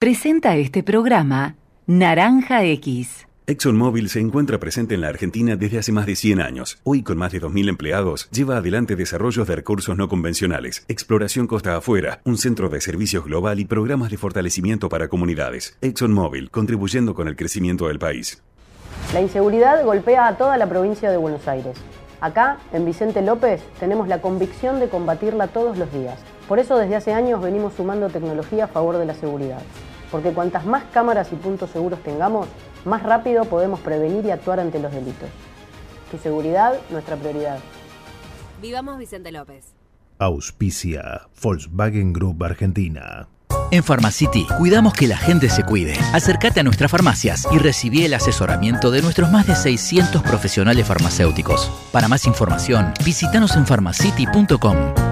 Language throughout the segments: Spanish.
Presenta este programa Naranja X. ExxonMobil se encuentra presente en la Argentina desde hace más de 100 años. Hoy, con más de 2.000 empleados, lleva adelante desarrollos de recursos no convencionales, exploración costa afuera, un centro de servicios global y programas de fortalecimiento para comunidades. ExxonMobil, contribuyendo con el crecimiento del país. La inseguridad golpea a toda la provincia de Buenos Aires. Acá, en Vicente López, tenemos la convicción de combatirla todos los días. Por eso desde hace años venimos sumando tecnología a favor de la seguridad. Porque cuantas más cámaras y puntos seguros tengamos, más rápido podemos prevenir y actuar ante los delitos. Tu seguridad, nuestra prioridad. Vivamos Vicente López. Auspicia Volkswagen Group Argentina. En Pharmacity cuidamos que la gente se cuide. Acércate a nuestras farmacias y recibí el asesoramiento de nuestros más de 600 profesionales farmacéuticos. Para más información, visítanos en pharmacity.com.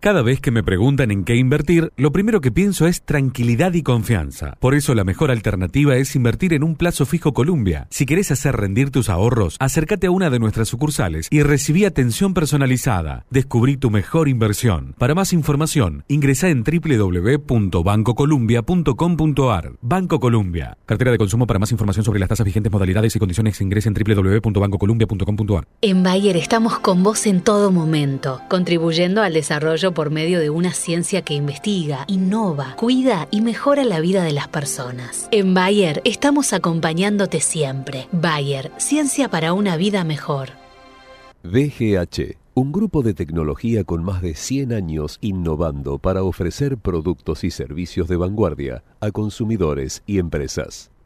Cada vez que me preguntan en qué invertir, lo primero que pienso es tranquilidad y confianza. Por eso la mejor alternativa es invertir en un plazo fijo Columbia. Si querés hacer rendir tus ahorros, acércate a una de nuestras sucursales y recibí atención personalizada. Descubrí tu mejor inversión. Para más información, ingresa en www.bancocolumbia.com.ar. Banco Columbia. Cartera de consumo para más información sobre las tasas vigentes, modalidades y condiciones ingresa en www.bancocolumbia.com.ar. En Bayer estamos con vos en todo momento, contribuyendo al desarrollo por medio de una ciencia que investiga, innova, cuida y mejora la vida de las personas. En Bayer estamos acompañándote siempre. Bayer, ciencia para una vida mejor. DGH, un grupo de tecnología con más de 100 años innovando para ofrecer productos y servicios de vanguardia a consumidores y empresas.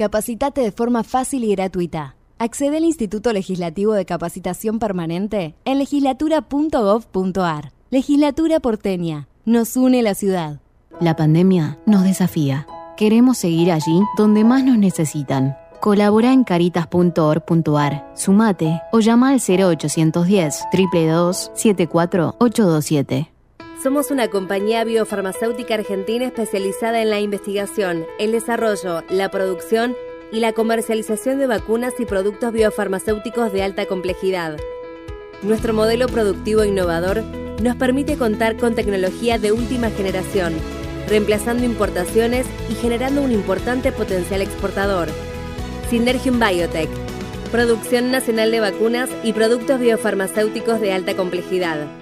Capacitate de forma fácil y gratuita. Accede al Instituto Legislativo de Capacitación Permanente en legislatura.gov.ar. Legislatura porteña. Nos une la ciudad. La pandemia nos desafía. Queremos seguir allí donde más nos necesitan. Colabora en caritas.org.ar, sumate o llama al 0810 322 74827. Somos una compañía biofarmacéutica argentina especializada en la investigación, el desarrollo, la producción y la comercialización de vacunas y productos biofarmacéuticos de alta complejidad. Nuestro modelo productivo innovador nos permite contar con tecnología de última generación, reemplazando importaciones y generando un importante potencial exportador. Synergium Biotech, producción nacional de vacunas y productos biofarmacéuticos de alta complejidad.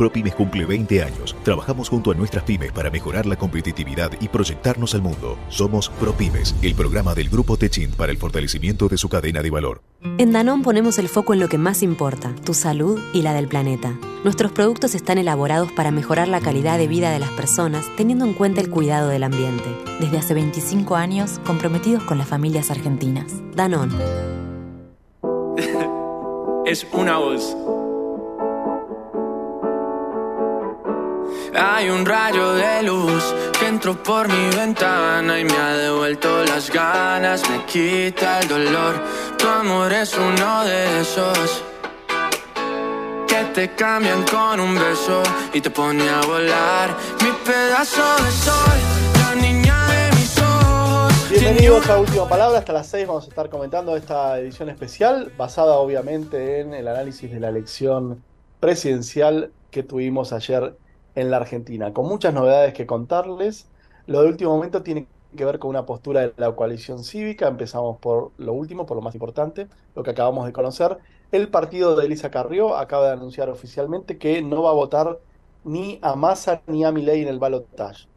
ProPymes cumple 20 años. Trabajamos junto a nuestras pymes para mejorar la competitividad y proyectarnos al mundo. Somos ProPymes, el programa del Grupo Techint para el fortalecimiento de su cadena de valor. En Danón ponemos el foco en lo que más importa, tu salud y la del planeta. Nuestros productos están elaborados para mejorar la calidad de vida de las personas teniendo en cuenta el cuidado del ambiente. Desde hace 25 años, comprometidos con las familias argentinas. Danón. es una voz. Hay un rayo de luz que entró por mi ventana y me ha devuelto las ganas, me quita el dolor. Tu amor es uno de esos que te cambian con un beso y te pone a volar. Mi pedazo de sol, la niña de mis ojos. Bienvenidos a Última Palabra, hasta las 6 vamos a estar comentando esta edición especial, basada obviamente en el análisis de la elección presidencial que tuvimos ayer en la Argentina, con muchas novedades que contarles. Lo de último momento tiene que ver con una postura de la coalición cívica. Empezamos por lo último, por lo más importante, lo que acabamos de conocer. El partido de Elisa Carrió acaba de anunciar oficialmente que no va a votar ni a Massa ni a Milei en el balotaje.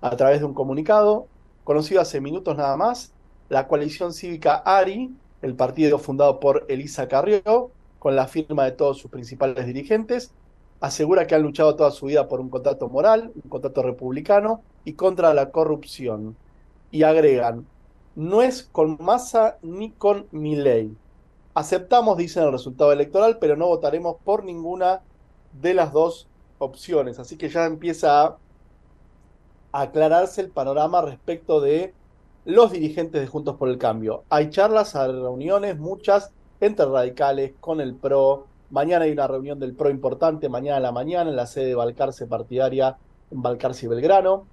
A través de un comunicado, conocido hace minutos nada más, la coalición cívica ARI, el partido fundado por Elisa Carrió, con la firma de todos sus principales dirigentes, asegura que han luchado toda su vida por un contrato moral, un contrato republicano y contra la corrupción. Y agregan, no es con Massa ni con Milei. Aceptamos, dicen, el resultado electoral, pero no votaremos por ninguna de las dos opciones. Así que ya empieza a aclararse el panorama respecto de los dirigentes de Juntos por el Cambio. Hay charlas, hay reuniones, muchas, entre radicales, con el PRO. Mañana hay una reunión del PRO importante, mañana a la mañana, en la sede de Balcarce partidaria en Balcarce y Belgrano.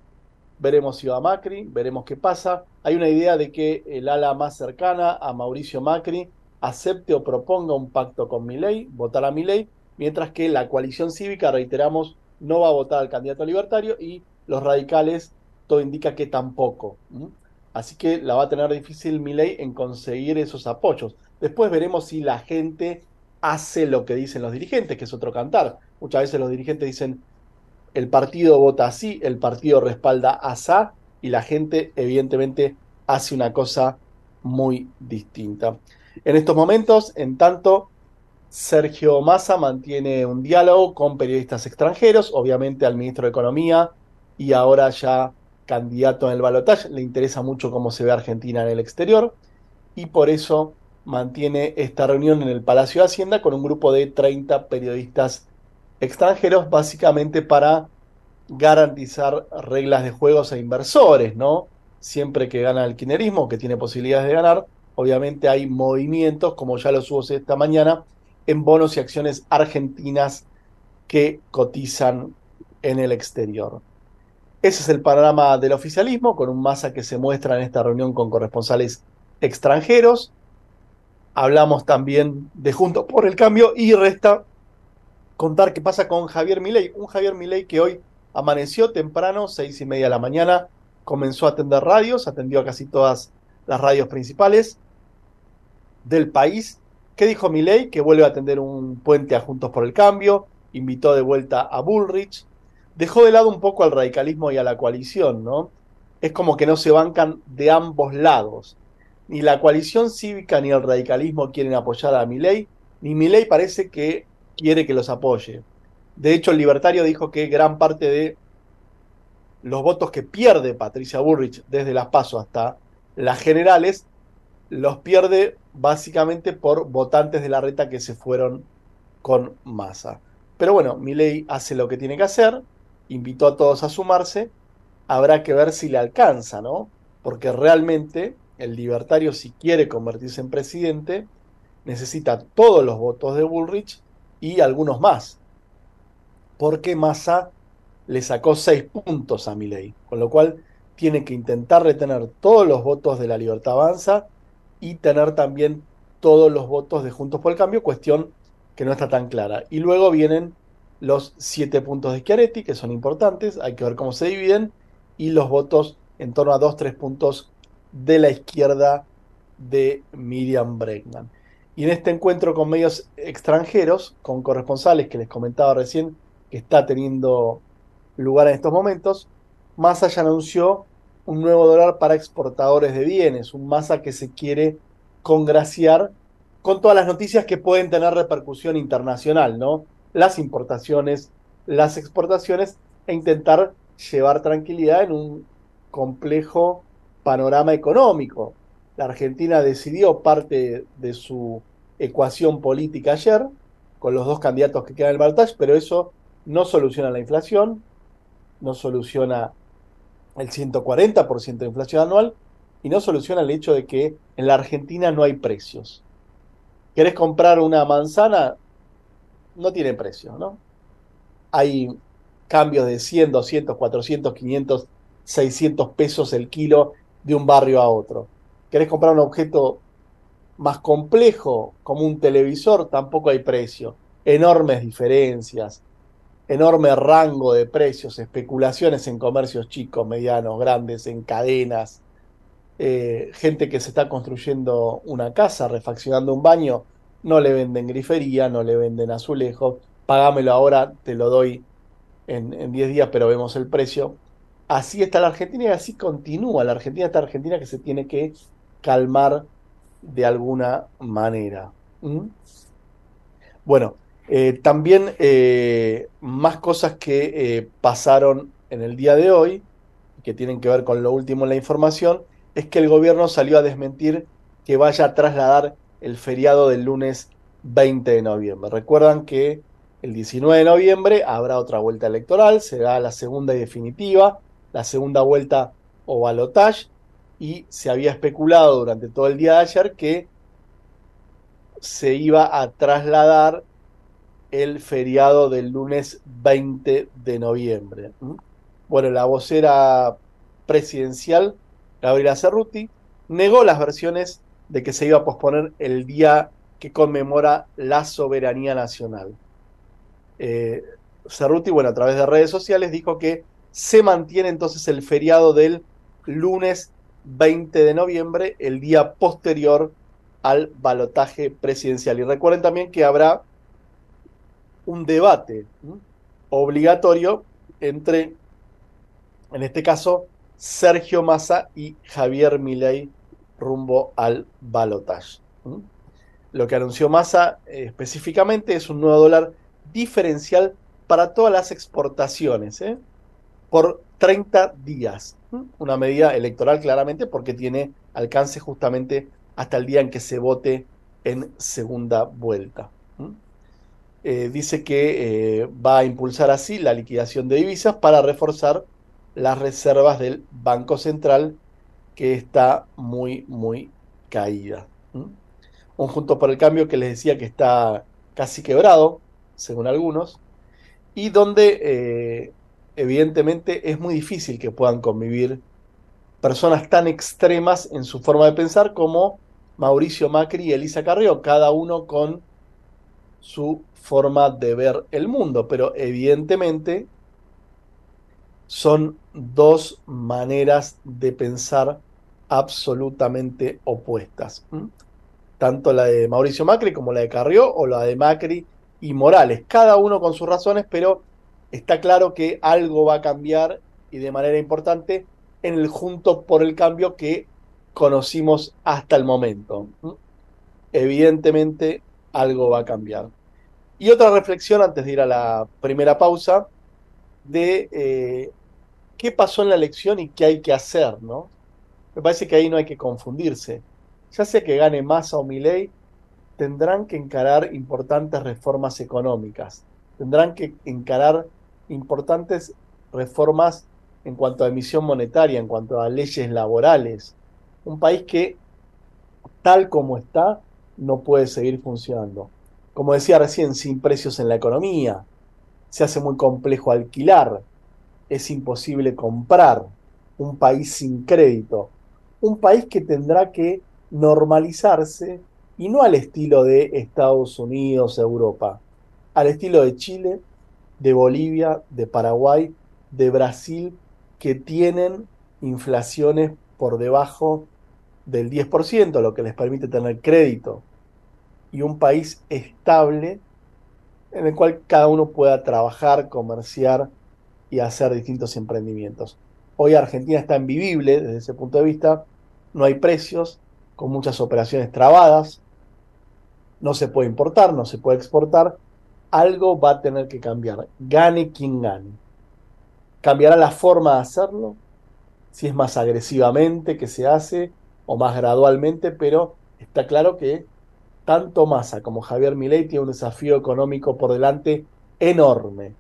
Veremos si va Macri, veremos qué pasa. Hay una idea de que el ala más cercana a Mauricio Macri acepte o proponga un pacto con Milei, votar a Milei, mientras que la coalición cívica, reiteramos, no va a votar al candidato libertario y los radicales, todo indica que tampoco. Así que la va a tener difícil Milei en conseguir esos apoyos. Después veremos si la gente hace lo que dicen los dirigentes, que es otro cantar. Muchas veces los dirigentes dicen, el partido vota así, el partido respalda asá, y la gente evidentemente hace una cosa muy distinta. En estos momentos, en tanto, Sergio Massa mantiene un diálogo con periodistas extranjeros, obviamente al ministro de Economía y ahora ya candidato en el balotaje, le interesa mucho cómo se ve Argentina en el exterior y por eso mantiene esta reunión en el Palacio de Hacienda con un grupo de 30 periodistas extranjeros, básicamente para garantizar reglas de juegos a inversores, ¿no? Siempre que gana el quinerismo, que tiene posibilidades de ganar, obviamente hay movimientos, como ya los hubo esta mañana, en bonos y acciones argentinas que cotizan en el exterior. Ese es el panorama del oficialismo, con un masa que se muestra en esta reunión con corresponsales extranjeros. Hablamos también de Juntos por el Cambio y resta contar qué pasa con Javier Milei. Un Javier Milei que hoy amaneció temprano, seis y media de la mañana, comenzó a atender radios, atendió a casi todas las radios principales del país ¿Qué dijo Milei? Que vuelve a atender un puente a Juntos por el Cambio, invitó de vuelta a Bullrich, dejó de lado un poco al radicalismo y a la coalición, ¿no? Es como que no se bancan de ambos lados. Ni la coalición cívica ni el radicalismo quieren apoyar a Milei, ni Milei parece que quiere que los apoye. De hecho, el libertario dijo que gran parte de los votos que pierde Patricia Bullrich desde las PASO hasta las generales los pierde básicamente por votantes de la reta que se fueron con masa. Pero bueno, Milei hace lo que tiene que hacer, invitó a todos a sumarse, habrá que ver si le alcanza, ¿no? Porque realmente el libertario si quiere convertirse en presidente necesita todos los votos de Bullrich y algunos más. Porque Massa le sacó seis puntos a Milei, con lo cual tiene que intentar retener todos los votos de la Libertad Avanza y tener también todos los votos de Juntos por el Cambio, cuestión que no está tan clara. Y luego vienen los siete puntos de Schiaretti, que son importantes, hay que ver cómo se dividen, y los votos en torno a dos, tres puntos de la izquierda de Miriam Bregman. Y en este encuentro con medios extranjeros, con corresponsales que les comentaba recién, que está teniendo lugar en estos momentos, Massa ya anunció un nuevo dólar para exportadores de bienes, un masa que se quiere congraciar con todas las noticias que pueden tener repercusión internacional, ¿no? Las importaciones, las exportaciones e intentar llevar tranquilidad en un complejo panorama económico. La Argentina decidió parte de su ecuación política ayer, con los dos candidatos que quedan en el balotaje, pero eso no soluciona la inflación, no soluciona el 140% de inflación anual y no soluciona el hecho de que en la Argentina no hay precios. ¿Querés comprar una manzana? No tiene precio, ¿no? Hay cambios de 100, 200, 400, 500, 600 pesos el kilo de un barrio a otro. ¿Querés comprar un objeto más complejo, como un televisor? Tampoco hay precio. Enormes diferencias enorme rango de precios, especulaciones en comercios chicos, medianos, grandes, en cadenas, eh, gente que se está construyendo una casa, refaccionando un baño, no le venden grifería, no le venden azulejos, pagámelo ahora, te lo doy en 10 días, pero vemos el precio. Así está la Argentina y así continúa. La Argentina está Argentina que se tiene que calmar de alguna manera. Bueno, eh, también eh, más cosas que eh, pasaron en el día de hoy, que tienen que ver con lo último en la información, es que el gobierno salió a desmentir que vaya a trasladar el feriado del lunes 20 de noviembre. Recuerdan que el 19 de noviembre habrá otra vuelta electoral, será la segunda y definitiva, la segunda vuelta o balotage, y se había especulado durante todo el día de ayer que se iba a trasladar el feriado del lunes 20 de noviembre. Bueno, la vocera presidencial, Gabriela Cerruti, negó las versiones de que se iba a posponer el día que conmemora la soberanía nacional. Eh, Cerruti, bueno, a través de redes sociales dijo que se mantiene entonces el feriado del lunes 20 de noviembre, el día posterior al balotaje presidencial. Y recuerden también que habrá un debate obligatorio entre, en este caso, Sergio Massa y Javier Milei rumbo al balotaje. Lo que anunció Massa eh, específicamente es un nuevo dólar diferencial para todas las exportaciones, ¿eh? Por 30 días. Una medida electoral claramente porque tiene alcance justamente hasta el día en que se vote en segunda vuelta. Eh, dice que eh, va a impulsar así la liquidación de divisas para reforzar las reservas del Banco Central que está muy, muy caída. Un Junto por el Cambio que les decía que está casi quebrado, según algunos, y donde eh, evidentemente es muy difícil que puedan convivir personas tan extremas en su forma de pensar como Mauricio Macri y Elisa Carrió, cada uno con su forma de ver el mundo, pero evidentemente son dos maneras de pensar absolutamente opuestas. Tanto la de Mauricio Macri como la de Carrió o la de Macri y Morales, cada uno con sus razones, pero está claro que algo va a cambiar y de manera importante en el junto por el cambio que conocimos hasta el momento. Evidentemente algo va a cambiar. Y otra reflexión antes de ir a la primera pausa de eh, qué pasó en la elección y qué hay que hacer, ¿no? Me parece que ahí no hay que confundirse. Ya sea que gane Massa o Milei, tendrán que encarar importantes reformas económicas, tendrán que encarar importantes reformas en cuanto a emisión monetaria, en cuanto a leyes laborales. Un país que, tal como está, no puede seguir funcionando. Como decía recién, sin precios en la economía, se hace muy complejo alquilar, es imposible comprar, un país sin crédito, un país que tendrá que normalizarse y no al estilo de Estados Unidos, Europa, al estilo de Chile, de Bolivia, de Paraguay, de Brasil, que tienen inflaciones por debajo del 10%, lo que les permite tener crédito, y un país estable en el cual cada uno pueda trabajar, comerciar y hacer distintos emprendimientos. Hoy Argentina está invivible desde ese punto de vista, no hay precios, con muchas operaciones trabadas, no se puede importar, no se puede exportar, algo va a tener que cambiar, gane quien gane. ¿Cambiará la forma de hacerlo? Si es más agresivamente que se hace o más gradualmente, pero está claro que tanto Massa como Javier Milei tienen un desafío económico por delante enorme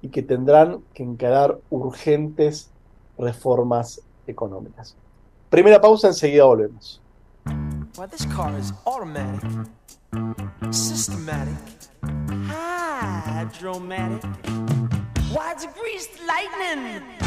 y que tendrán que encarar urgentes reformas económicas. Primera pausa, enseguida volvemos. Hydromatic. Why it's greased lightning?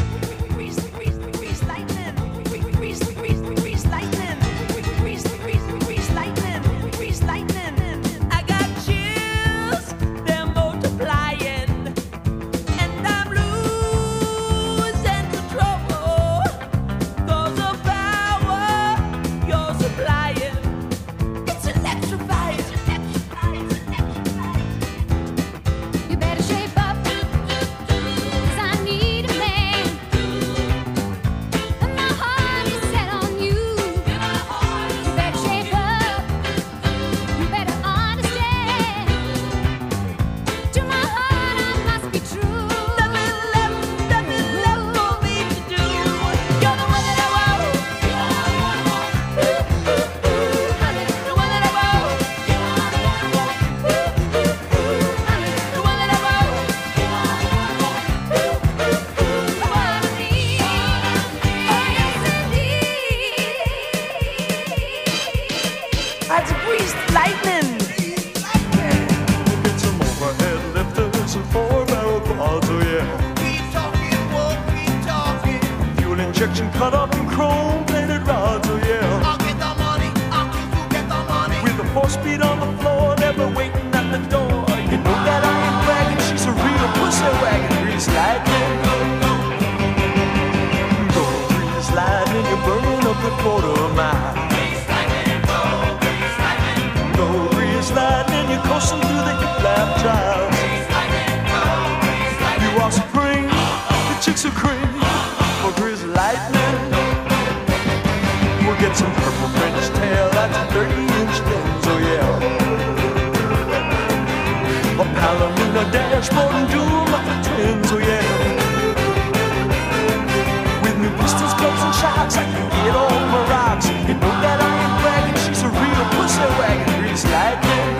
Burning up the quarter mile. Go grease lightning, you're coursing through the hip lap trials. You are supreme, the chicks are cream for grease lightning. We'll get some purple French tail, that's 30 inch things, oh yeah. A Palomino dashboard and doom of the twins, oh yeah. Shocks, I can get my rocks. You know that I ain't bragging, she's a real pussy wagon, grease lightning.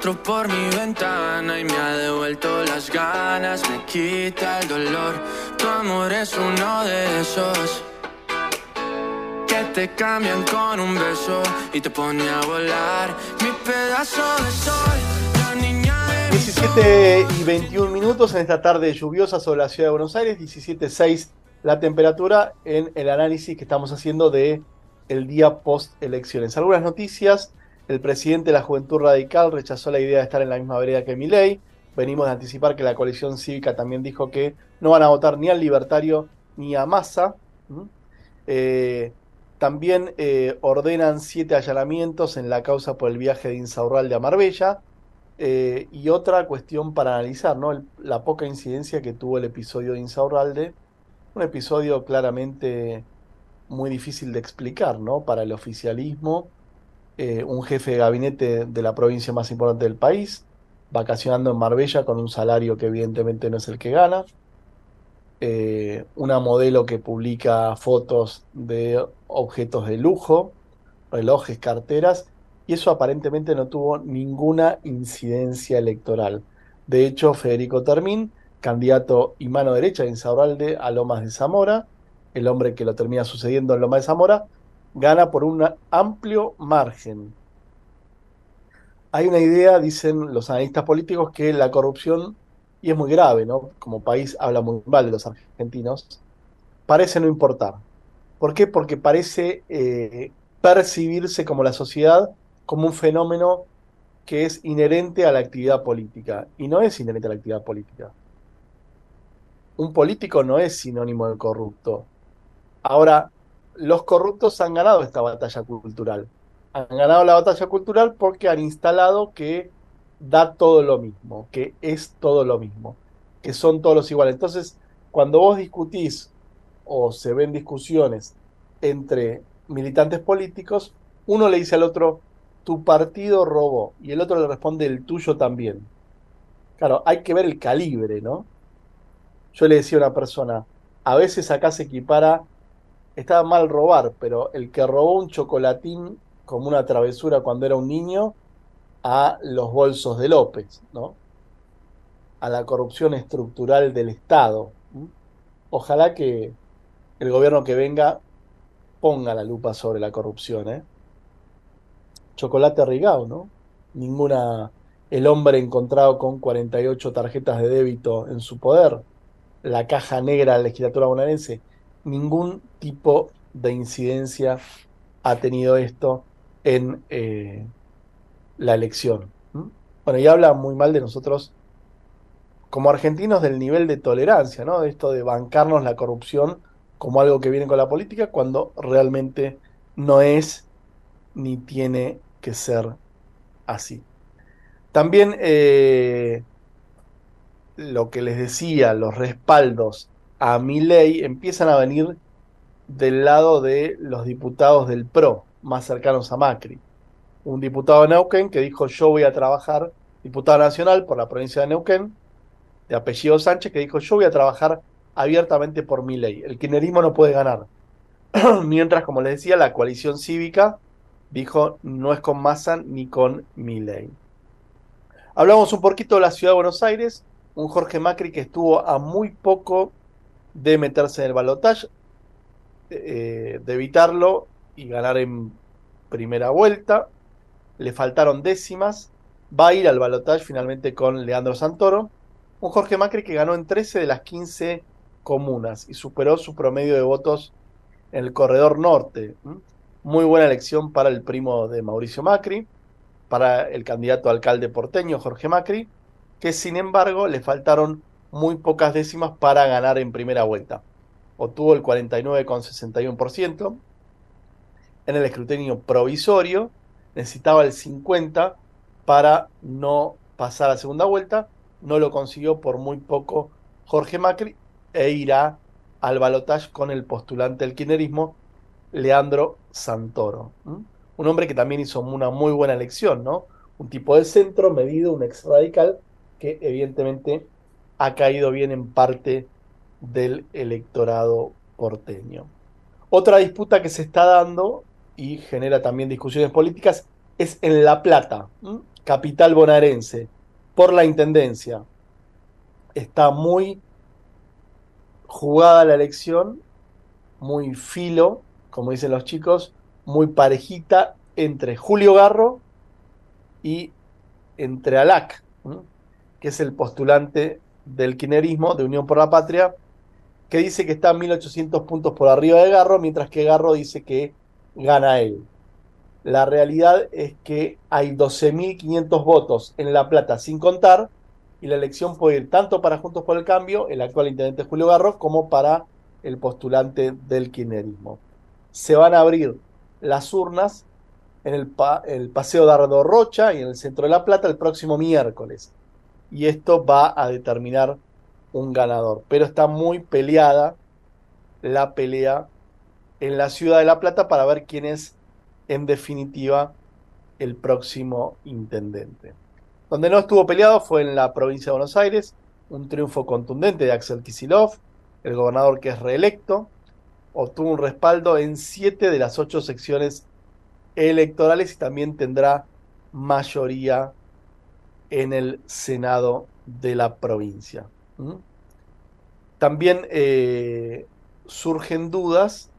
que entró por mi ventana y me ha devuelto las ganas, me quita el dolor. Tu amor es uno de esos que te cambian con un beso y te pone a volar. Mi pedazo de sol, la niña de mis 17 y 21 minutos en esta tarde lluviosa sobre la ciudad de Buenos Aires, 17.6 la temperatura en el análisis que estamos haciendo de el día post elecciones. Algunas noticias, el presidente de la Juventud Radical rechazó la idea de estar en la misma vereda que Milei. Venimos de anticipar que la coalición cívica también dijo que no van a votar ni al libertario ni a Massa. Eh, también eh, ordenan siete allanamientos en la causa por el viaje de Insaurralde a Marbella. Eh, y otra cuestión para analizar, ¿no? La poca incidencia que tuvo el episodio de Insaurralde. Un episodio claramente muy difícil de explicar, ¿no? Para el oficialismo, eh, un jefe de gabinete de la provincia más importante del país, vacacionando en Marbella con un salario que evidentemente no es el que gana. Eh, una modelo que publica fotos de objetos de lujo, relojes, carteras, y eso aparentemente no tuvo ninguna incidencia electoral. De hecho, Federico Termín, candidato y mano derecha de Insaurralde a Lomas de Zamora, el hombre que lo termina sucediendo en Lomas de Zamora, gana por un amplio margen. Hay una idea, dicen los analistas políticos, que la corrupción, y es muy grave, ¿no? Como país habla muy mal de los argentinos, parece no importar. ¿Por qué? Porque parece eh, percibirse como la sociedad como un fenómeno que es inherente a la actividad política. Y no es inherente a la actividad política. Un político no es sinónimo de corrupto. Ahora, los corruptos han ganado esta batalla cultural. Han ganado la batalla cultural porque han instalado que da todo lo mismo, que es todo lo mismo, que son todos los iguales. Entonces, cuando vos discutís o se ven discusiones entre militantes políticos, uno le dice al otro, tu partido robó, y el otro le responde, el tuyo también. Claro, hay que ver el calibre, ¿no? Yo le decía a una persona, a veces acá se equipara, estaba mal robar, pero el que robó un chocolatín como una travesura cuando era un niño, a los bolsos de López, ¿no? a la corrupción estructural del Estado. Ojalá que el gobierno que venga ponga la lupa sobre la corrupción, ¿eh? Chocolate Rigao, ¿no? Ninguna. El hombre encontrado con 48 tarjetas de débito en su poder, la caja negra de la legislatura bonaerense, ningún tipo de incidencia ha tenido esto en eh, la elección. Bueno, y habla muy mal de nosotros como argentinos del nivel de tolerancia, ¿no? De esto de bancarnos la corrupción como algo que viene con la política cuando realmente no es ni tiene que ser así. También eh, lo que les decía, los respaldos a mi ley empiezan a venir del lado de los diputados del PRO, más cercanos a Macri. Un diputado de Neuquén que dijo yo voy a trabajar, diputado nacional por la provincia de Neuquén, de apellido Sánchez, que dijo yo voy a trabajar abiertamente por mi ley. El kirchnerismo no puede ganar. Mientras, como les decía, la coalición cívica dijo no es con Massa ni con mi ley. Hablamos un poquito de la ciudad de Buenos Aires, un Jorge Macri que estuvo a muy poco de meterse en el balotaje, eh, de evitarlo y ganar en primera vuelta. Le faltaron décimas. Va a ir al balotaje finalmente con Leandro Santoro. Un Jorge Macri que ganó en 13 de las 15 comunas y superó su promedio de votos en el corredor norte. Muy buena elección para el primo de Mauricio Macri, para el candidato alcalde porteño Jorge Macri, que sin embargo le faltaron muy pocas décimas para ganar en primera vuelta. Obtuvo el 49,61% en el escrutinio provisorio, necesitaba el 50% para no pasar a segunda vuelta, no lo consiguió por muy poco Jorge Macri e irá al balotaje con el postulante del kirchnerismo, Leandro Santoro. Un hombre que también hizo una muy buena elección, ¿no? Un tipo de centro medido, un ex radical, que evidentemente ha caído bien en parte del electorado porteño. Otra disputa que se está dando y genera también discusiones políticas es en La Plata, capital bonaerense, por la intendencia. Está muy jugada la elección, muy filo, como dicen los chicos, muy parejita entre Julio Garro y entre Alac, que es el postulante del kirchnerismo, de Unión por la Patria, que dice que está 1800 puntos por arriba de Garro, mientras que Garro dice que gana él. La realidad es que hay 12.500 votos en La Plata sin contar, y la elección puede ir tanto para Juntos por el Cambio, el actual intendente Julio Garro, como para el postulante del kirchnerismo. Se van a abrir las urnas en el, el Paseo Dardo Rocha y en el centro de La Plata el próximo miércoles. Y esto va a determinar un ganador. Pero está muy peleada la pelea en la ciudad de La Plata para ver quién es en definitiva el próximo intendente. Donde no estuvo peleado fue en la provincia de Buenos Aires, un triunfo contundente de Axel Kicillof, el gobernador que es reelecto, obtuvo un respaldo en siete de las ocho secciones electorales y también tendrá mayoría en el Senado de la provincia. ¿Mm? También eh, surgen dudas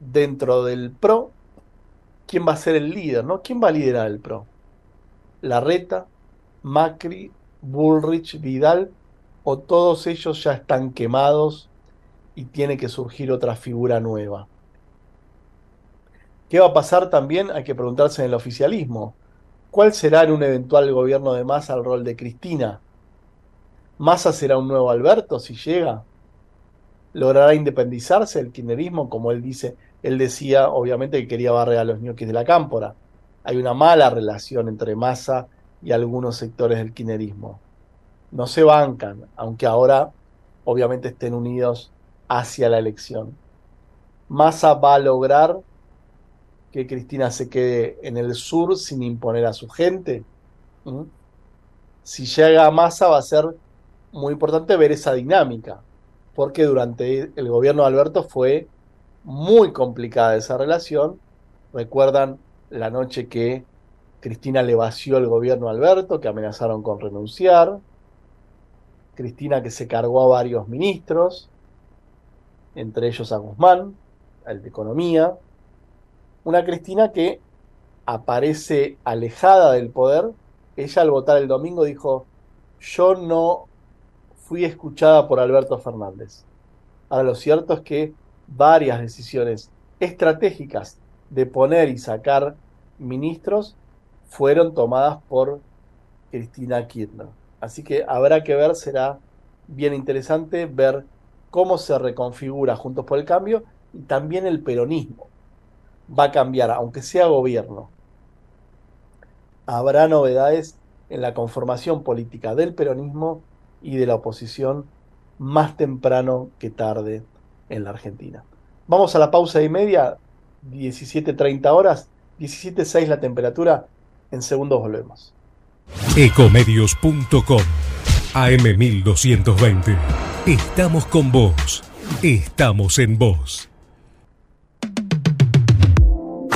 dentro del PRO, quién va a ser el líder, ¿no? ¿Quién va a liderar el PRO? Larreta, Macri, Bullrich, Vidal, o todos ellos ya están quemados y tiene que surgir otra figura nueva. ¿Qué va a pasar también? Hay que preguntarse en el oficialismo. ¿Cuál será en un eventual gobierno de Massa el rol de Cristina? ¿Massa será un nuevo Alberto si llega? ¿Logrará independizarse el kirchnerismo? Como él dice, él decía obviamente que quería barrer a los ñoquis de la cámpora. Hay una mala relación entre Massa y algunos sectores del kirchnerismo. No se bancan, aunque ahora obviamente estén unidos hacia la elección. Massa va a lograr que Cristina se quede en el sur sin imponer a su gente. Si llega a Massa va a ser muy importante ver esa dinámica, porque durante el gobierno de Alberto fue muy complicada esa relación. Recuerdan la noche que Cristina le vació el gobierno a Alberto, que amenazaron con renunciar. Cristina que se cargó a varios ministros, entre ellos a Guzmán, el de Economía. Una Cristina que aparece alejada del poder. Ella al votar el domingo dijo, yo no fui escuchada por Alberto Fernández. Ahora lo cierto es que varias decisiones estratégicas de poner y sacar ministros fueron tomadas por Cristina Kirchner. Así que habrá que ver, será bien interesante ver cómo se reconfigura Juntos por el Cambio y también el peronismo. Va a cambiar, aunque sea gobierno. Habrá novedades en la conformación política del peronismo y de la oposición más temprano que tarde en la Argentina. Vamos a la pausa y media, 17.30 horas, 17.6 la temperatura, en segundos volvemos. Ecomedios.com AM1220. Estamos con vos. Estamos en vos.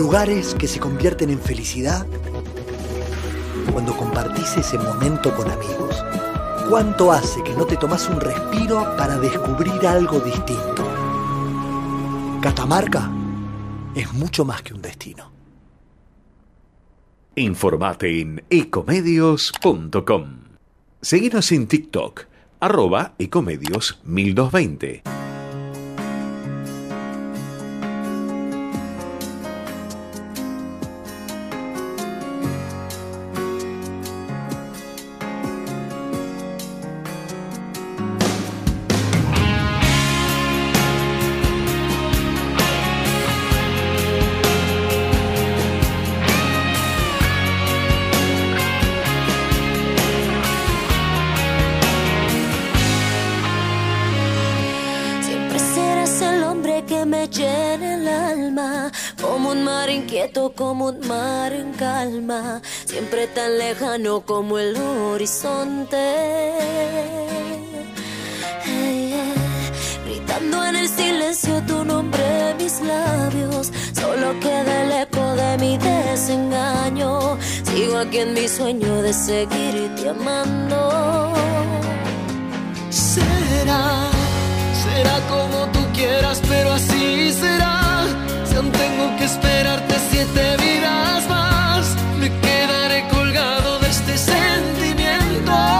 Lugares que se convierten en felicidad cuando compartís ese momento con amigos. ¿Cuánto hace que no te tomas un respiro para descubrir algo distinto? Catamarca es mucho más que un destino. Informate en ecomedios.com. Seguinos en TikTok, arroba ecomedios 1220. Mar en calma, siempre tan lejano como el horizonte. Gritando en el silencio tu nombre mis labios, solo queda el eco de mi desengaño. Sigo aquí en mi sueño de seguirte amando. Será, será como tú quieras, pero así será. Tengo que esperarte siete vidas más, me quedaré colgado de este sentimiento.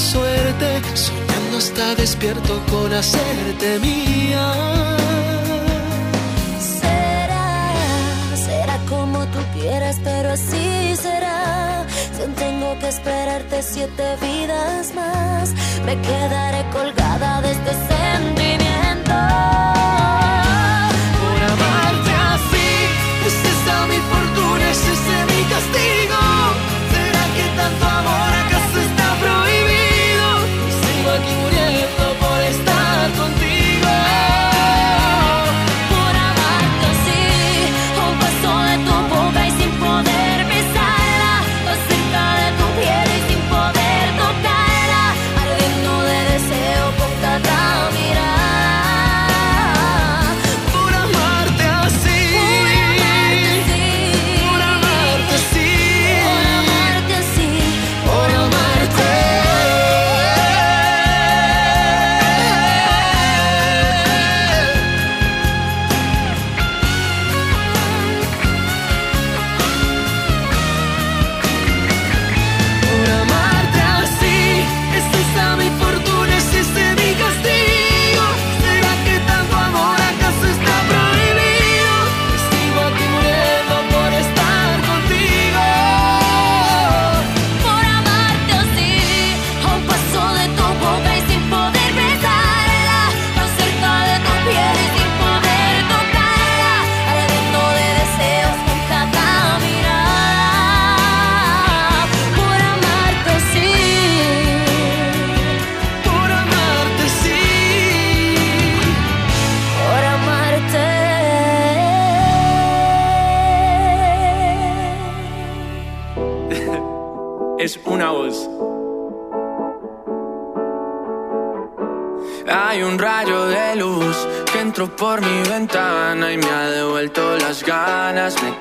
Suerte, soñando hasta despierto con hacerte mía. Será, será como tú quieras, pero así será. canción tengo que esperarte siete vidas más. Me quedaré colgada de este sentimiento. Por amarte así, es esa mi fortuna, es ese mi castigo. ¿Será que tanto amor está? Y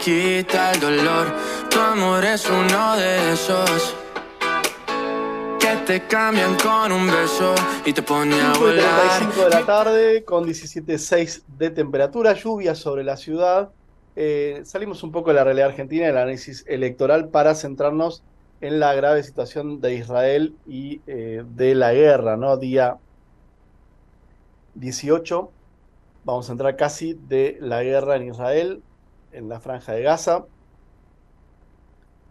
quita el dolor. Tu amor es uno de esos que te cambian con un beso y te pone a 5 y volar. 35 de la tarde con 17.6 de temperatura, lluvia sobre la ciudad. Eh, salimos un poco de la realidad argentina, del análisis electoral, para centrarnos en la grave situación de Israel y eh, de la guerra, ¿no? Día 18, vamos a entrar casi de la guerra en Israel, en la franja de Gaza.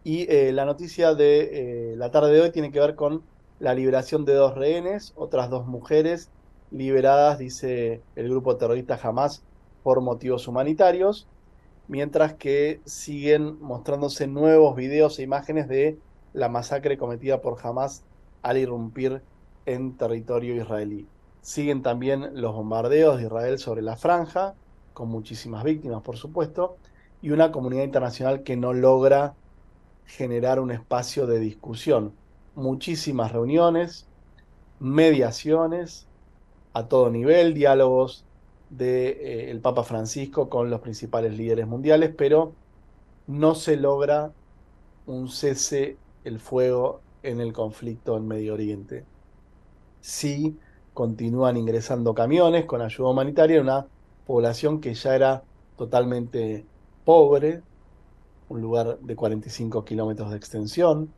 Y eh, la noticia de eh, la tarde de hoy tiene que ver con la liberación de dos rehenes, otras dos mujeres liberadas, dice el grupo terrorista Hamas, por motivos humanitarios, mientras que siguen mostrándose nuevos videos e imágenes de la masacre cometida por Hamas al irrumpir en territorio israelí. Siguen también los bombardeos de Israel sobre la franja, con muchísimas víctimas, por supuesto, y una comunidad internacional que no logra generar un espacio de discusión. Muchísimas reuniones, mediaciones a todo nivel, diálogos del el Papa Francisco con los principales líderes mundiales, pero no se logra un cese el fuego en el conflicto en Medio Oriente. Sí continúan ingresando camiones con ayuda humanitaria, una población que ya era totalmente pobre, un lugar de 45 kilómetros de extensión,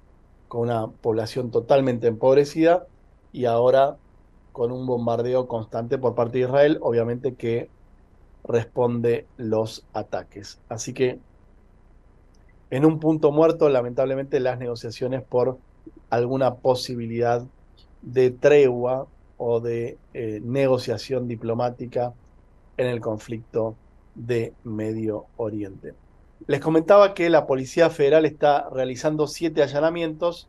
con una población totalmente empobrecida y ahora con un bombardeo constante por parte de Israel, obviamente que responde los ataques. Así que en un punto muerto, lamentablemente, las negociaciones por alguna posibilidad de tregua o de eh, negociación diplomática en el conflicto de Medio Oriente. Les comentaba que la Policía Federal está realizando siete allanamientos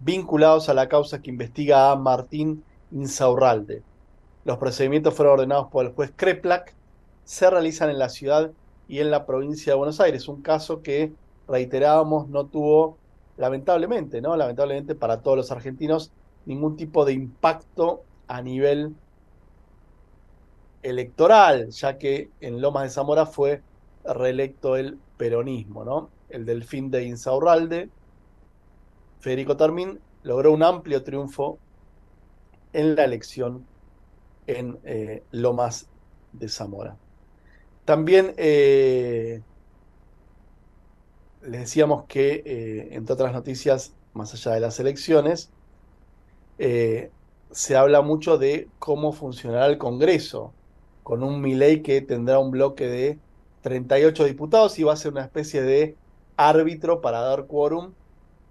vinculados a la causa que investiga a Martín Insaurralde. Los procedimientos fueron ordenados por el juez Kreplak, se realizan en la ciudad y en la provincia de Buenos Aires, un caso que reiterábamos no tuvo lamentablemente, ¿no? Lamentablemente para todos los argentinos ningún tipo de impacto a nivel electoral, ya que en Lomas de Zamora fue reelecto el peronismo, ¿no? El delfín de Insaurralde, Federico Termín, logró un amplio triunfo en la elección en eh, Lomas de Zamora. También eh, les decíamos que, eh, entre otras noticias, más allá de las elecciones, se habla mucho de cómo funcionará el Congreso, con un Milei que tendrá un bloque de 38 diputados y va a ser una especie de árbitro para dar quórum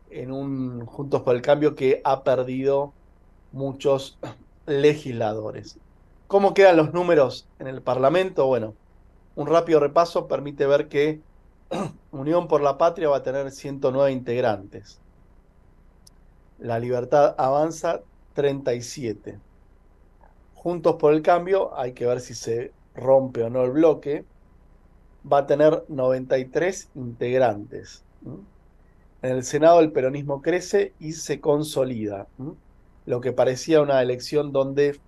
en un Juntos por el Cambio que ha perdido muchos legisladores. ¿Cómo quedan los números en el Parlamento? Bueno, un rápido repaso permite ver que Unión por la Patria va a tener 109 integrantes. La Libertad Avanza 37. Juntos por el Cambio, hay que ver si se rompe o no el bloque, va a tener 93 integrantes. En el Senado el peronismo crece y se consolida. Lo que parecía una elección donde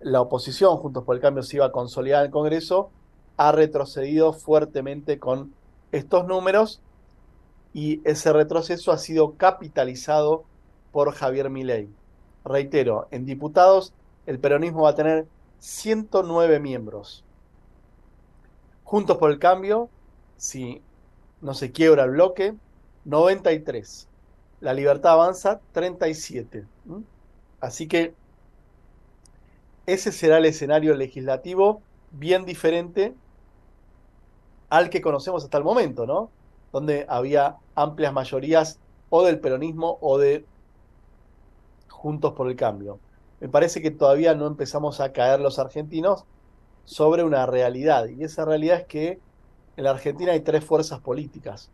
la oposición, Juntos por el Cambio, se iba a consolidar en el Congreso, ha retrocedido fuertemente con estos números y ese retroceso ha sido capitalizado por Javier Milei. Reitero, en diputados el peronismo va a tener 109 miembros. Juntos por el Cambio, si no se quiebra el bloque, 93. La Libertad Avanza, 37. ¿m? Así que ese será el escenario legislativo bien diferente al que conocemos hasta el momento, ¿no? Donde había amplias mayorías o del peronismo o de Juntos por el Cambio. Me parece que todavía no empezamos a caer los argentinos sobre una realidad, y esa realidad es que en la Argentina hay tres fuerzas políticas.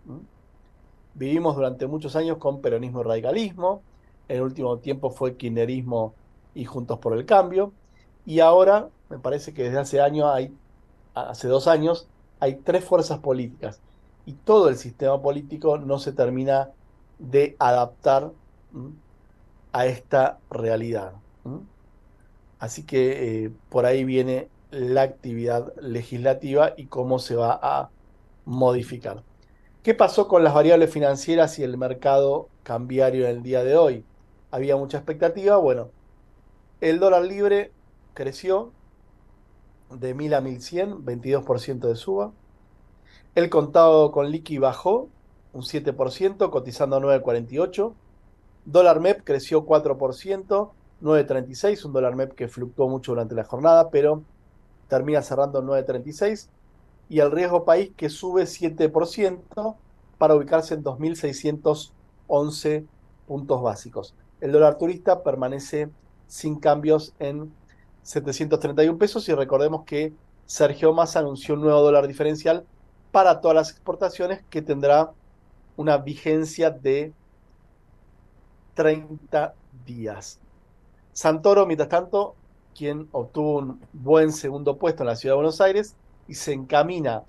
Vivimos durante muchos años con peronismo y radicalismo, en el último tiempo fue kirchnerismo y Juntos por el Cambio, y ahora me parece que desde hace años hay, hace dos años, hay tres fuerzas políticas y todo el sistema político no se termina de adaptar a esta realidad. Así que eh, por ahí viene la actividad legislativa y cómo se va a modificar. ¿Qué pasó con las variables financieras y el mercado cambiario en el día de hoy? Había mucha expectativa. Bueno, el dólar libre creció de 1000 a 1100, 22% de suba. El contado con liqui bajó un 7%, cotizando a 9.48. Dólar MEP creció 4%, 9.36, un dólar MEP que fluctuó mucho durante la jornada, pero termina cerrando en 9.36. Y el riesgo país que sube 7% para ubicarse en 2.611 puntos básicos. El dólar turista permanece sin cambios en 731 pesos y recordemos que Sergio Massa anunció un nuevo dólar diferencial para todas las exportaciones que tendrá una vigencia de 30 días. Santoro, mientras tanto, quien obtuvo un buen segundo puesto en la ciudad de Buenos Aires y se encamina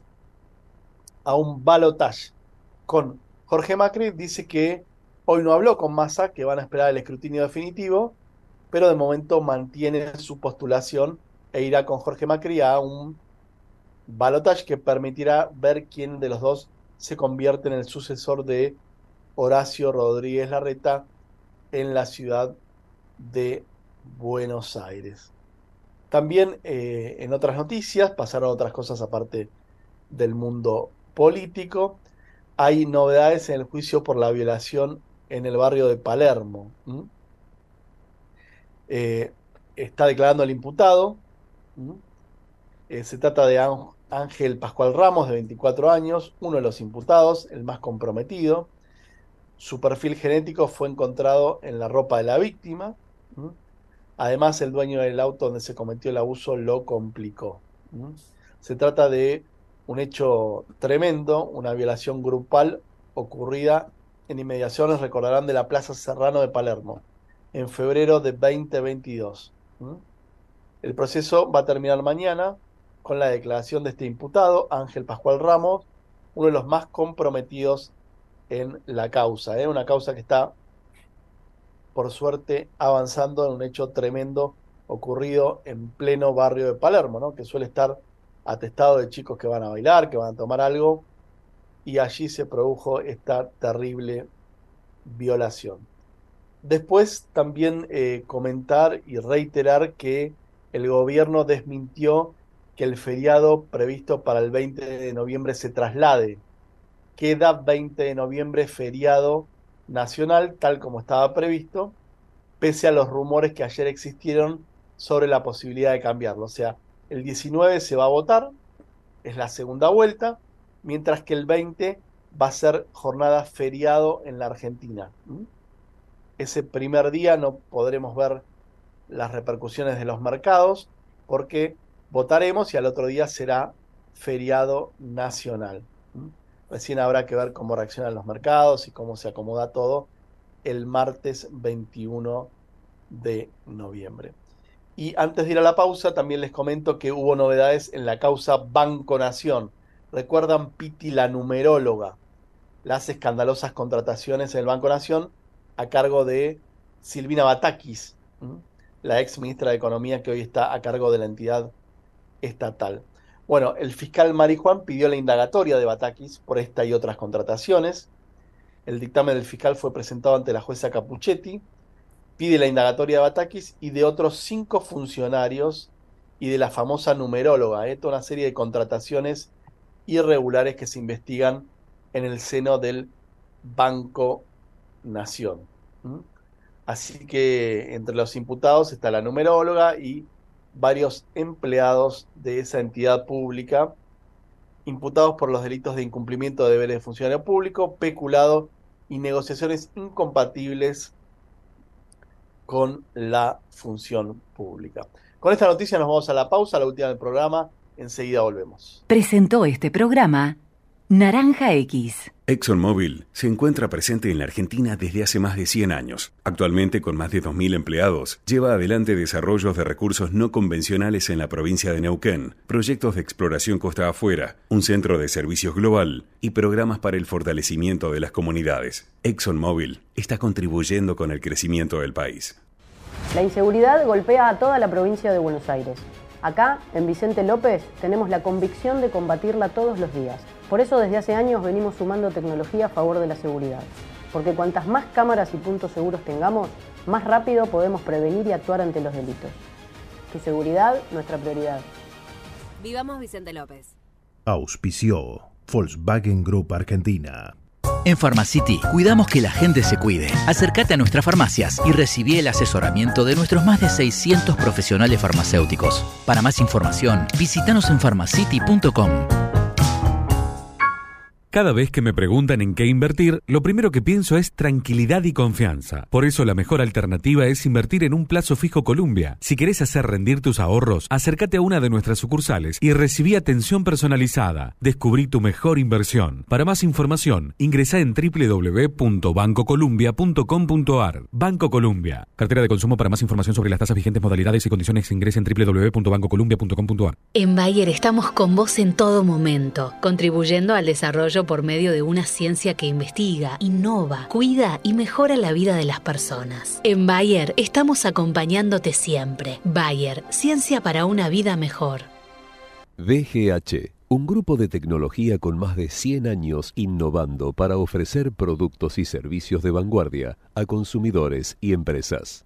a un balotaje con Jorge Macri, dice que hoy no habló con Massa, que van a esperar el escrutinio definitivo, pero de momento mantiene su postulación e irá con Jorge Macri a un balotaje que permitirá ver quién de los dos se convierte en el sucesor de Horacio Rodríguez Larreta en la ciudad de Buenos Aires. También eh, en otras noticias, pasaron otras cosas aparte del mundo político. Hay novedades en el juicio por la violación en el barrio de Palermo. Eh, está declarando el imputado. Eh, se trata de Án- Ángel Pascual Ramos, de 24 años, uno de los imputados, el más comprometido. Su perfil genético fue encontrado en la ropa de la víctima. Además, el dueño del auto donde se cometió el abuso lo complicó. Se trata de un hecho tremendo, una violación grupal ocurrida en inmediaciones, recordarán, de la Plaza Serrano de Palermo, en febrero de 2022. ¿m? El proceso va a terminar mañana con la declaración de este imputado, Ángel Pascual Ramos, uno de los más comprometidos en la causa, ¿eh? una causa que está, por suerte, avanzando en un hecho tremendo ocurrido en pleno barrio de Palermo, ¿no? que suele estar atestado de chicos que van a bailar, que van a tomar algo, y allí se produjo esta terrible violación. Después también eh, comentar y reiterar que el gobierno desmintió que el feriado previsto para el 20 de noviembre se traslade. Queda 20 de noviembre feriado nacional, tal como estaba previsto, pese a los rumores que ayer existieron sobre la posibilidad de cambiarlo. O sea, el 19 se va a votar, es la segunda vuelta, mientras que el 20 va a ser jornada feriado en la Argentina. ¿m? Ese primer día no podremos ver las repercusiones de los mercados porque votaremos y al otro día será feriado nacional. ¿m? Recién habrá que ver cómo reaccionan los mercados y cómo se acomoda todo el martes 21 de noviembre. Y antes de ir a la pausa, también les comento que hubo novedades en la causa Banco Nación. Recuerdan Piti, la numeróloga, las escandalosas contrataciones en el Banco Nación a cargo de Silvina Batakis, la ex ministra de Economía que hoy está a cargo de la entidad estatal. Bueno, el fiscal Marijuán pidió la indagatoria de Batakis por esta y otras contrataciones. El dictamen del fiscal fue presentado ante la jueza Capuchetti. Pide la indagatoria de Batakis y de otros cinco funcionarios y de la famosa numeróloga, ¿eh? toda una serie de contrataciones irregulares que se investigan en el seno del Banco Nación. Así que entre los imputados está la numeróloga y varios empleados de esa entidad pública imputados por los delitos de incumplimiento de deberes de funcionario público, peculado y negociaciones incompatibles con la función pública. Con esta noticia nos vamos a la pausa, la última del programa. Enseguida volvemos. Presentó este programa Naranja X. ExxonMobil se encuentra presente en la Argentina desde hace más de 100 años. Actualmente, con más de 2.000 empleados, lleva adelante desarrollos de recursos no convencionales en la provincia de Neuquén, proyectos de exploración costa afuera, un centro de servicios global y programas para el fortalecimiento de las comunidades. ExxonMobil está contribuyendo con el crecimiento del país. La inseguridad golpea a toda la provincia de Buenos Aires. Acá, en Vicente López, tenemos la convicción de combatirla todos los días. Por eso desde hace años venimos sumando tecnología a favor de la seguridad. Porque cuantas más cámaras y puntos seguros tengamos, más rápido podemos prevenir y actuar ante los delitos. Tu seguridad, nuestra prioridad. Vivamos Vicente López. Auspició Volkswagen Group Argentina. En Pharmacity cuidamos que la gente se cuide. Acércate a nuestras farmacias y recibí el asesoramiento de nuestros más de 600 profesionales farmacéuticos. Para más información, visítanos en pharmacity.com. Cada vez que me preguntan en qué invertir, lo primero que pienso es tranquilidad y confianza. Por eso la mejor alternativa es invertir en un plazo fijo Columbia. Si querés hacer rendir tus ahorros, acércate a una de nuestras sucursales y recibí atención personalizada. Descubrí tu mejor inversión. Para más información, ingresa en www.bancocolumbia.com.ar. Banco Columbia. Cartera de consumo para más información sobre las tasas vigentes, modalidades y condiciones ingresa en www.bancocolumbia.com.ar. En Bayer estamos con vos en todo momento, contribuyendo al desarrollo por medio de una ciencia que investiga, innova, cuida y mejora la vida de las personas. En Bayer estamos acompañándote siempre. Bayer, ciencia para una vida mejor. DGH, un grupo de tecnología con más de 100 años innovando para ofrecer productos y servicios de vanguardia a consumidores y empresas.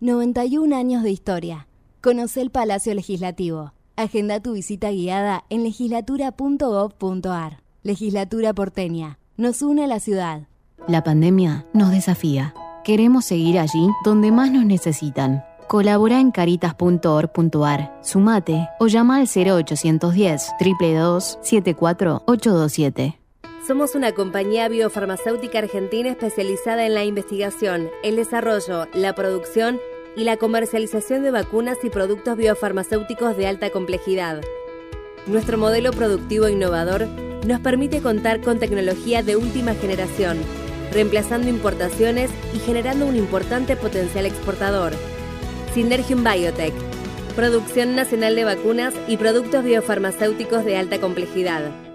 91 años de historia. Conoce el Palacio Legislativo. Agenda tu visita guiada en legislatura.gov.ar. Legislatura porteña. Nos une a la ciudad. La pandemia nos desafía. Queremos seguir allí donde más nos necesitan. Colabora en caritas.org.ar, sumate o llama al 0810 322 74827. Somos una compañía biofarmacéutica argentina especializada en la investigación, el desarrollo, la producción y la comercialización de vacunas y productos biofarmacéuticos de alta complejidad. Nuestro modelo productivo innovador nos permite contar con tecnología de última generación, reemplazando importaciones y generando un importante potencial exportador. Synergium Biotech, producción nacional de vacunas y productos biofarmacéuticos de alta complejidad.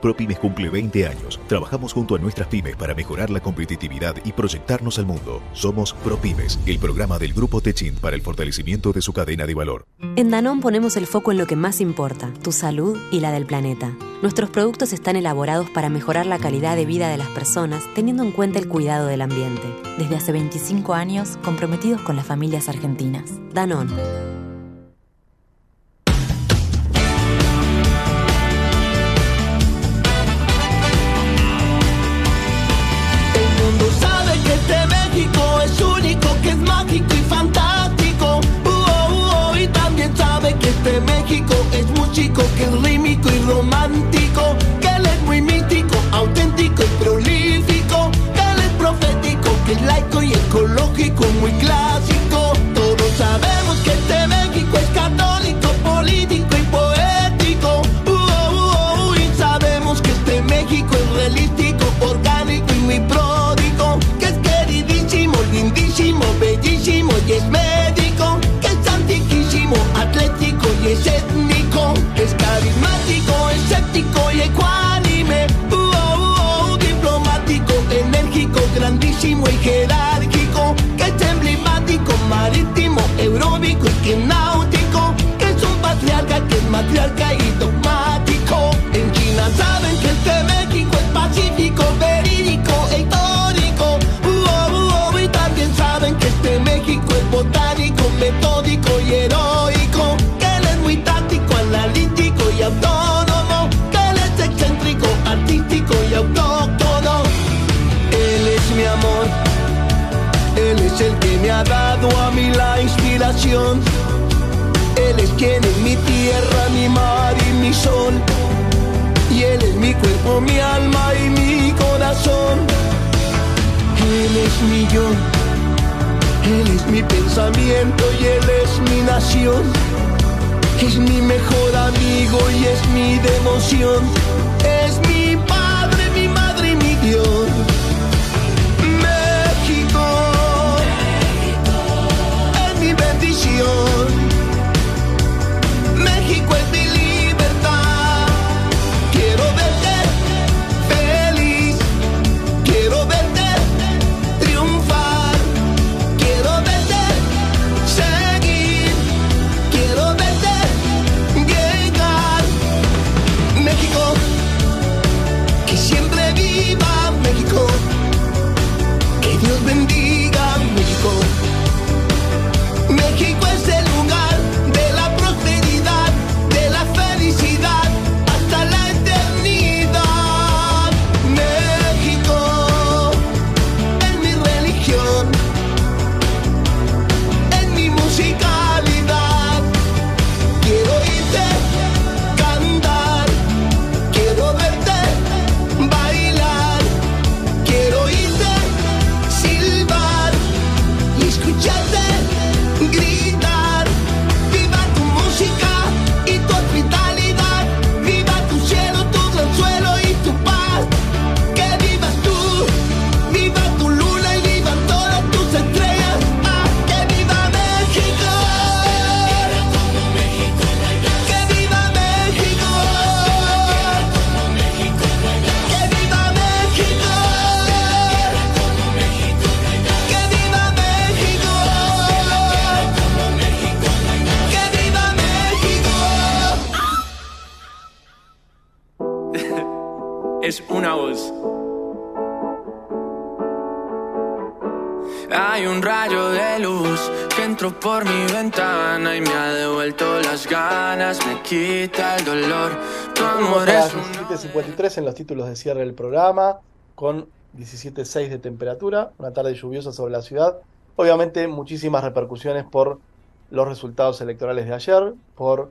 ProPymes cumple 20 años. Trabajamos junto a nuestras pymes para mejorar la competitividad y proyectarnos al mundo. Somos ProPymes, el programa del Grupo Techint para el fortalecimiento de su cadena de valor. En Danón ponemos el foco en lo que más importa, tu salud y la del planeta. Nuestros productos están elaborados para mejorar la calidad de vida de las personas teniendo en cuenta el cuidado del ambiente. Desde hace 25 años, comprometidos con las familias argentinas. Danón. Este México es muy chico, que es rímico y romántico. Que él es muy mítico, auténtico y prolífico. Que él es profético, que es laico y ecológico, muy clásico. Todos sabemos que el que me ha dado a mí la inspiración. Él es quien es mi tierra, mi mar y mi sol. Y Él es mi cuerpo, mi alma y mi corazón. Él es mi yo. Él es mi pensamiento y Él es mi nación. Es mi mejor amigo y es mi devoción. Es mi entró por mi ventana y me ha devuelto las ganas, me quita el dolor. Tu amor Tenemos a es las un 17.53 en los títulos de cierre del programa, con 17.6 de temperatura, una tarde lluviosa sobre la ciudad. Obviamente muchísimas repercusiones por los resultados electorales de ayer, por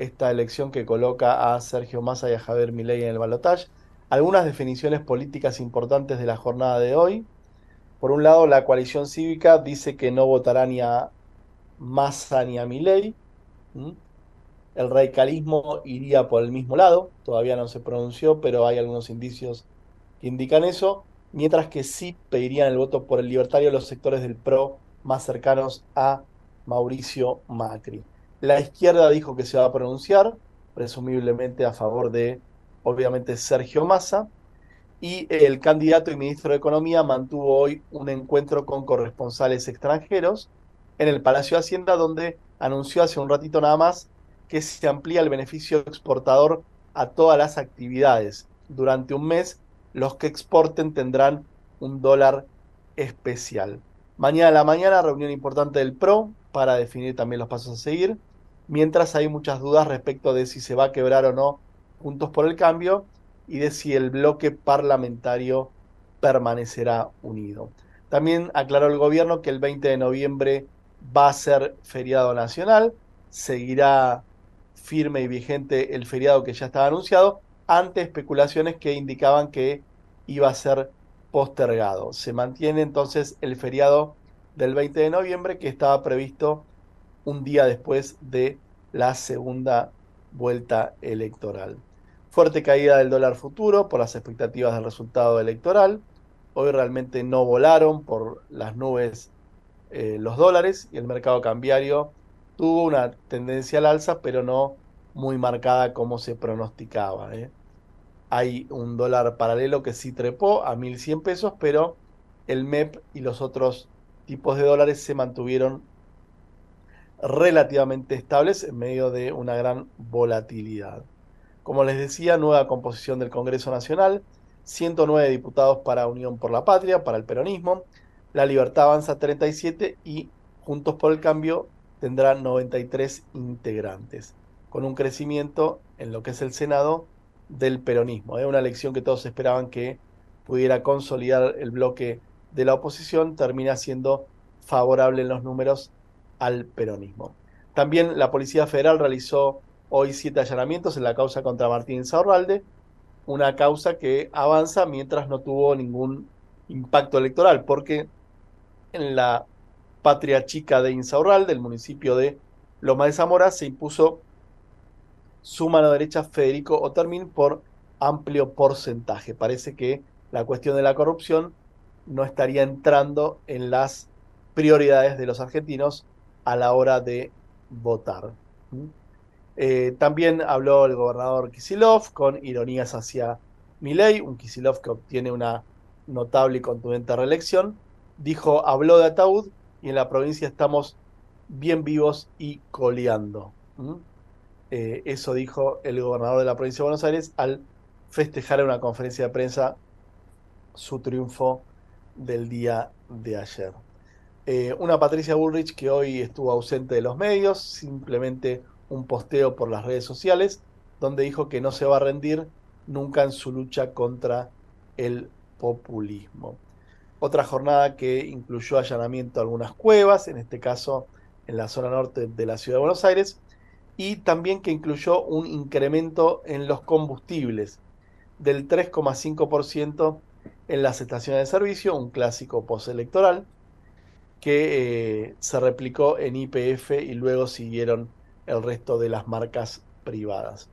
esta elección que coloca a Sergio Massa y a Javier Milei en el balotaje. Algunas definiciones políticas importantes de la jornada de hoy. Por un lado, la coalición cívica dice que no votará ni a Massa ni a Milei. El radicalismo iría por el mismo lado, todavía no se pronunció, pero hay algunos indicios que indican eso, mientras que sí pedirían el voto por el libertario los sectores del PRO más cercanos a Mauricio Macri. La izquierda dijo que se va a pronunciar, presumiblemente a favor de, obviamente, Sergio Massa, y el candidato y ministro de Economía mantuvo hoy un encuentro con corresponsales extranjeros en el Palacio de Hacienda, donde anunció hace un ratito nada más que se amplía el beneficio exportador a todas las actividades. Durante un mes, los que exporten tendrán un dólar especial. Mañana a la mañana, reunión importante del PRO para definir también los pasos a seguir, mientras hay muchas dudas respecto de si se va a quebrar o no Juntos por el Cambio y de si el bloque parlamentario permanecerá unido. También aclaró el gobierno que el 20 de noviembre va a ser feriado nacional, seguirá firme y vigente el feriado que ya estaba anunciado, ante especulaciones que indicaban que iba a ser postergado. Se mantiene entonces el feriado del 20 de noviembre que estaba previsto un día después de la segunda vuelta electoral. Fuerte caída del dólar futuro por las expectativas del resultado electoral. Hoy realmente no volaron por las nubes eh, los dólares y el mercado cambiario tuvo una tendencia al alza, pero no muy marcada como se pronosticaba. ¿eh? Hay un dólar paralelo que sí trepó a 1.100 pesos, pero el MEP y los otros tipos de dólares se mantuvieron relativamente estables en medio de una gran volatilidad. Como les decía, nueva composición del Congreso Nacional, 109 diputados para Unión por la Patria, para el peronismo, La Libertad avanza 37 y Juntos por el Cambio tendrá 93 integrantes, con un crecimiento en lo que es el Senado del peronismo. Es una elección que todos esperaban que pudiera consolidar el bloque de la oposición, termina siendo favorable en los números al peronismo. También la Policía Federal realizó hoy siete allanamientos en la causa contra Martín Saurralde, una causa que avanza mientras no tuvo ningún impacto electoral, porque en la patria chica de Insaurralde, el municipio de Loma de Zamora, se impuso su mano derecha Federico Otermin por amplio porcentaje. Parece que la cuestión de la corrupción no estaría entrando en las prioridades de los argentinos a la hora de votar. Eh, también habló el gobernador Kisilov con ironías hacia Milei, un Kisilov que obtiene una notable y contundente reelección. Dijo, habló de ataúd y en la provincia estamos bien vivos y coleando. Eh, eso dijo el gobernador de la provincia de Buenos Aires al festejar en una conferencia de prensa su triunfo del día de ayer. Eh, una Patricia Bullrich que hoy estuvo ausente de los medios, simplemente un posteo por las redes sociales, donde dijo que no se va a rendir nunca en su lucha contra el populismo. Otra jornada que incluyó allanamiento a algunas cuevas, en este caso en la zona norte de la ciudad de Buenos Aires, y también que incluyó un incremento en los combustibles del 3,5% en las estaciones de servicio, un clásico postelectoral, que eh, se replicó en IPF y luego siguieron el resto de las marcas privadas.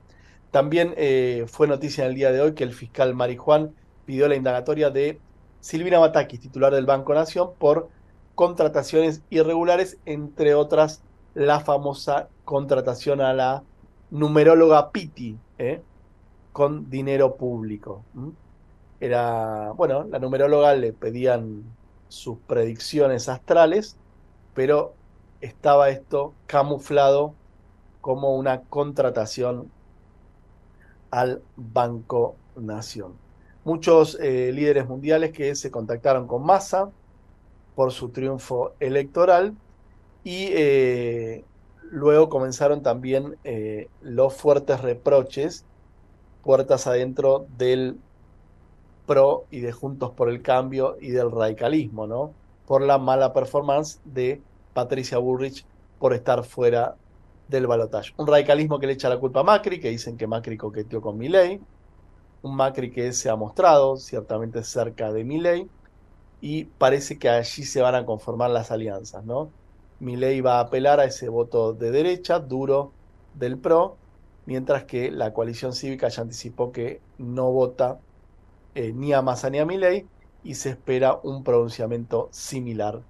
También eh, fue noticia en el día de hoy que el fiscal Marijuán pidió la indagatoria de Silvina Batakis, titular del Banco Nación, por contrataciones irregulares, entre otras la famosa contratación a la numeróloga Piti, ¿eh? con dinero público. Era, bueno, la numeróloga le pedían sus predicciones astrales, pero estaba esto camuflado como una contratación al Banco Nación. Muchos eh, líderes mundiales que se contactaron con Massa por su triunfo electoral y eh, luego comenzaron también eh, los fuertes reproches, puertas adentro del PRO y de Juntos por el Cambio y del radicalismo, ¿no? Por la mala performance de Patricia Bullrich por estar fuera del balotaje. Un radicalismo que le echa la culpa a Macri, que dicen que Macri coqueteó con Milei, un Macri que se ha mostrado ciertamente cerca de Milei, y parece que allí se van a conformar las alianzas, ¿no? Milei va a apelar a ese voto de derecha, duro, del PRO, mientras que la coalición cívica ya anticipó que no vota eh, ni a Massa ni a Milei y se espera un pronunciamiento similar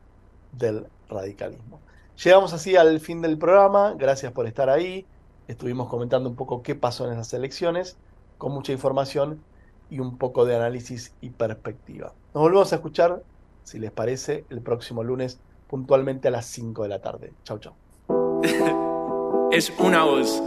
del radicalismo. Llegamos así al fin del programa, gracias por estar ahí. Estuvimos comentando un poco qué pasó en esas elecciones, con mucha información y un poco de análisis y perspectiva. Nos volvemos a escuchar, si les parece, el próximo lunes puntualmente a las 5 de la tarde. Chau, chau. es una voz.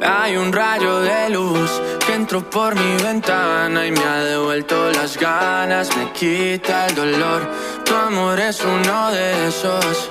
Hay un rayo de luz que entró por mi ventana y me ha devuelto las ganas, me quita el dolor. Tu amor es uno de esos